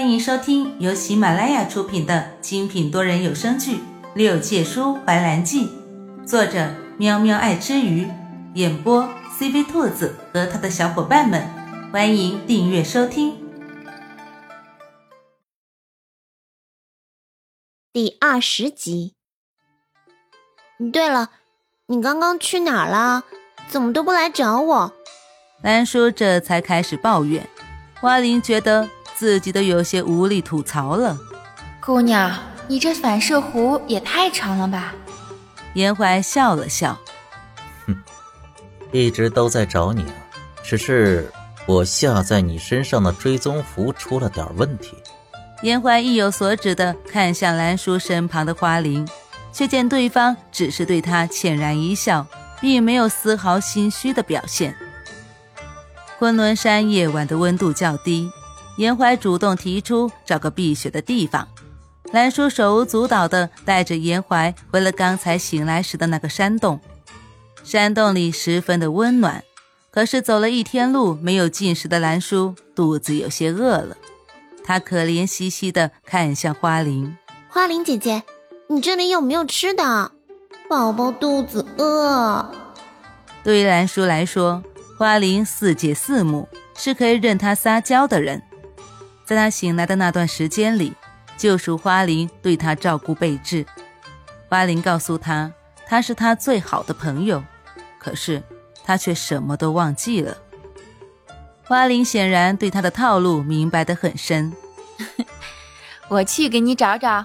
欢迎收听由喜马拉雅出品的精品多人有声剧《六界书怀兰记》，作者喵喵爱吃鱼，演播 CV 兔子和他的小伙伴们。欢迎订阅收听。第二十集。对了，你刚刚去哪儿了？怎么都不来找我？兰叔这才开始抱怨。花灵觉得。自己都有些无力吐槽了，姑娘，你这反射弧也太长了吧？严怀笑了笑，哼，一直都在找你啊，只是我下在你身上的追踪符出了点问题。严怀意有所指的看向兰叔身旁的花灵，却见对方只是对他浅然一笑，并没有丝毫心虚的表现。昆仑山夜晚的温度较低。严怀主动提出找个避雪的地方，兰叔手舞足蹈地带着严怀回了刚才醒来时的那个山洞。山洞里十分的温暖，可是走了一天路没有进食的兰叔肚子有些饿了。他可怜兮兮地看向花灵：“花灵姐姐，你这里有没有吃的？宝宝肚子饿。”对于兰叔来说，花灵四姐四母，是可以任他撒娇的人。在他醒来的那段时间里，救赎花灵对他照顾备至。花灵告诉他，他是他最好的朋友，可是他却什么都忘记了。花灵显然对他的套路明白得很深。我去给你找找。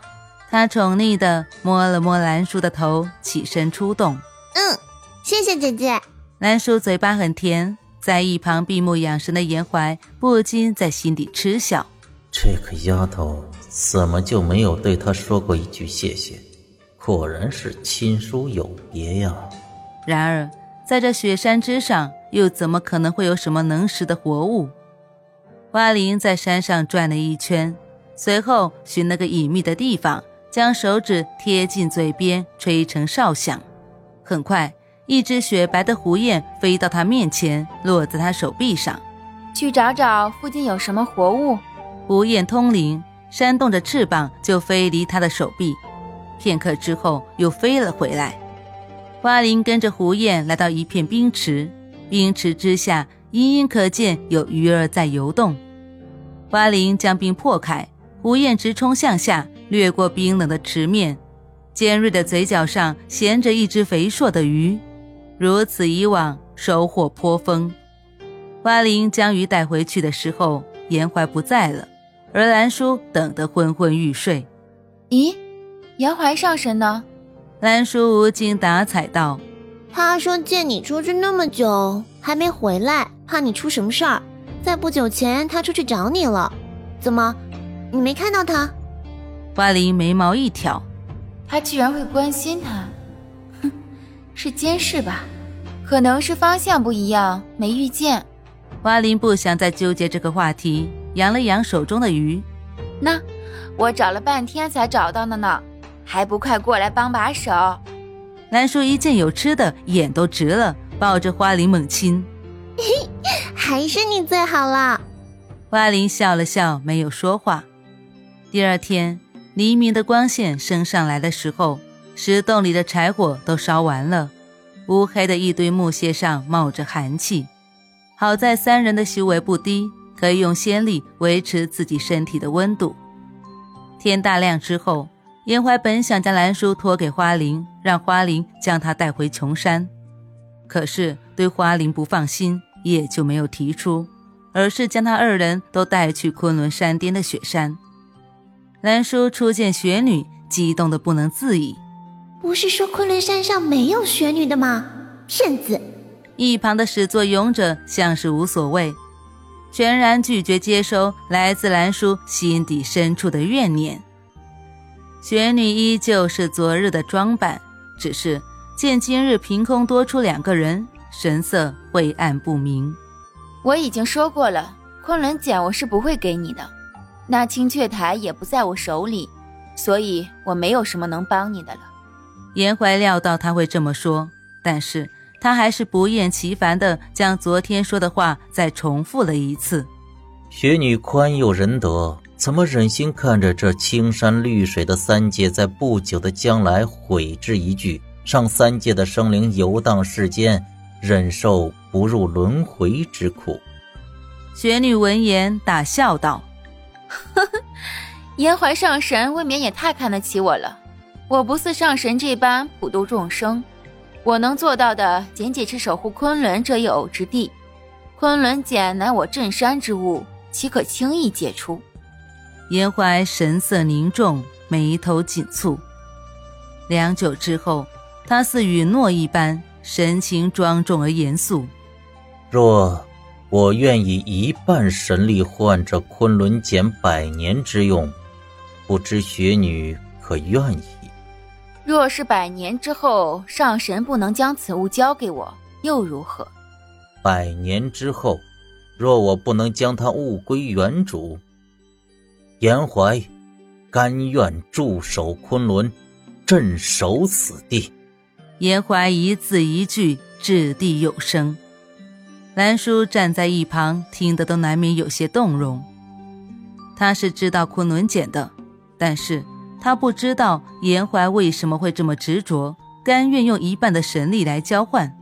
他宠溺地摸了摸兰叔的头，起身出动。嗯，谢谢姐姐。兰叔嘴巴很甜，在一旁闭目养神的严怀不禁在心底嗤笑。这个丫头怎么就没有对他说过一句谢谢？果然是亲疏有别呀。然而，在这雪山之上，又怎么可能会有什么能食的活物？花灵在山上转了一圈，随后寻了个隐秘的地方，将手指贴近嘴边，吹成哨响。很快，一只雪白的狐雁飞到他面前，落在他手臂上。去找找附近有什么活物。狐雁通灵，扇动着翅膀就飞离他的手臂，片刻之后又飞了回来。花灵跟着狐雁来到一片冰池，冰池之下隐隐可见有鱼儿在游动。花灵将冰破开，狐雁直冲向下，掠过冰冷的池面，尖锐的嘴角上衔着一只肥硕的鱼。如此以往，收获颇丰。花灵将鱼带回去的时候，严怀不在了。而兰叔等得昏昏欲睡。咦，严怀上神呢？兰叔无精打采道：“他说见你出去那么久还没回来，怕你出什么事儿。在不久前他出去找你了，怎么，你没看到他？”花灵眉毛一挑，他居然会关心他，哼，是监视吧？可能是方向不一样，没遇见。花灵不想再纠结这个话题。扬了扬手中的鱼，那我找了半天才找到的呢，还不快过来帮把手？兰叔一见有吃的，眼都直了，抱着花林猛亲。还是你最好了。花灵笑了笑，没有说话。第二天黎明的光线升上来的时候，石洞里的柴火都烧完了，乌黑的一堆木屑上冒着寒气。好在三人的修为不低。可以用仙力维持自己身体的温度。天大亮之后，严怀本想将兰叔托给花灵，让花灵将他带回琼山，可是对花灵不放心，也就没有提出，而是将他二人都带去昆仑山巅的雪山。兰叔初见雪女，激动的不能自已。不是说昆仑山上没有雪女的吗？骗子！一旁的始作俑者像是无所谓。全然拒绝接收来自兰叔心底深处的怨念。雪女依旧是昨日的装扮，只是见今日凭空多出两个人，神色晦暗不明。我已经说过了，昆仑简我是不会给你的，那青雀台也不在我手里，所以我没有什么能帮你的了。颜怀料到他会这么说，但是。他还是不厌其烦地将昨天说的话再重复了一次。雪女宽宥仁德，怎么忍心看着这青山绿水的三界在不久的将来毁之一炬，让三界的生灵游荡世间，忍受不入轮回之苦？雪女闻言大笑道：“呵呵，颜怀上神未免也太看得起我了。我不似上神这般普度众生，我能做到的仅仅是守护昆仑这一偶之地。昆仑茧乃我镇山之物，岂可轻易解除？”颜怀神色凝重，眉头紧蹙。良久之后，他似允诺一般，神情庄重而严肃：“若……”我愿以一半神力换这昆仑茧百年之用，不知雪女可愿意？若是百年之后上神不能将此物交给我，又如何？百年之后，若我不能将它物归原主，颜怀甘愿驻守昆仑，镇守此地。颜怀一字一句掷地有声。兰叔站在一旁，听得都难免有些动容。他是知道昆仑简的，但是他不知道颜怀为什么会这么执着，甘愿用一半的神力来交换。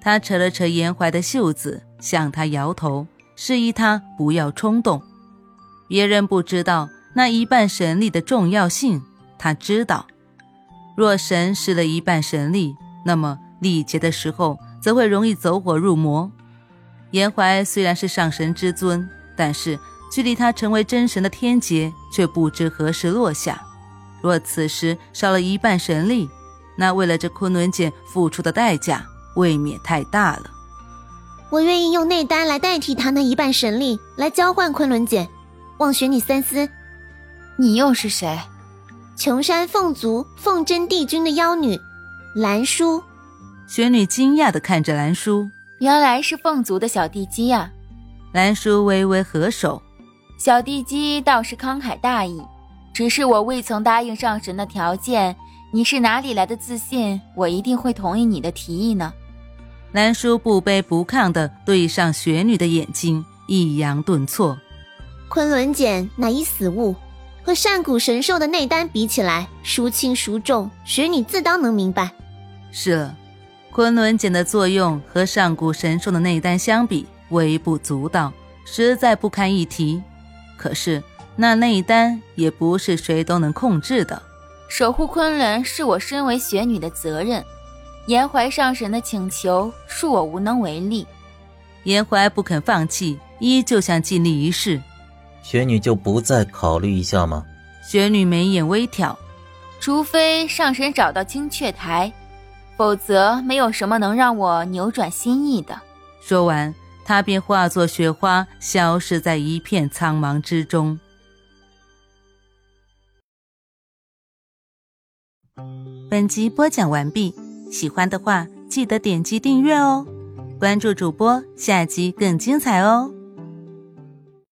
他扯了扯颜怀的袖子，向他摇头，示意他不要冲动。别人不知道那一半神力的重要性，他知道。若神失了一半神力，那么历劫的时候。则会容易走火入魔。颜怀虽然是上神之尊，但是距离他成为真神的天劫却不知何时落下。若此时少了一半神力，那为了这昆仑剑付出的代价未免太大了。我愿意用内丹来代替他那一半神力，来交换昆仑剑。望雪女三思。你又是谁？琼山凤族凤真帝君的妖女，兰叔。雪女惊讶地看着兰叔，原来是凤族的小帝姬呀。兰叔微微合手，小地姬倒是慷慨大义，只是我未曾答应上神的条件，你是哪里来的自信？我一定会同意你的提议呢？南叔不卑不亢地对上雪女的眼睛，抑扬顿挫。昆仑简乃一死物，和上古神兽的内丹比起来，孰轻孰重？雪女自当能明白。是了。昆仑简的作用和上古神兽的内丹相比，微不足道，实在不堪一提。可是那内丹也不是谁都能控制的。守护昆仑是我身为雪女的责任，颜怀上神的请求恕我无能为力。颜怀不肯放弃，依旧想尽力一试。雪女就不再考虑一下吗？雪女眉眼微挑，除非上神找到青雀台。否则，没有什么能让我扭转心意的。说完，他便化作雪花，消失在一片苍茫之中。本集播讲完毕，喜欢的话记得点击订阅哦，关注主播，下集更精彩哦。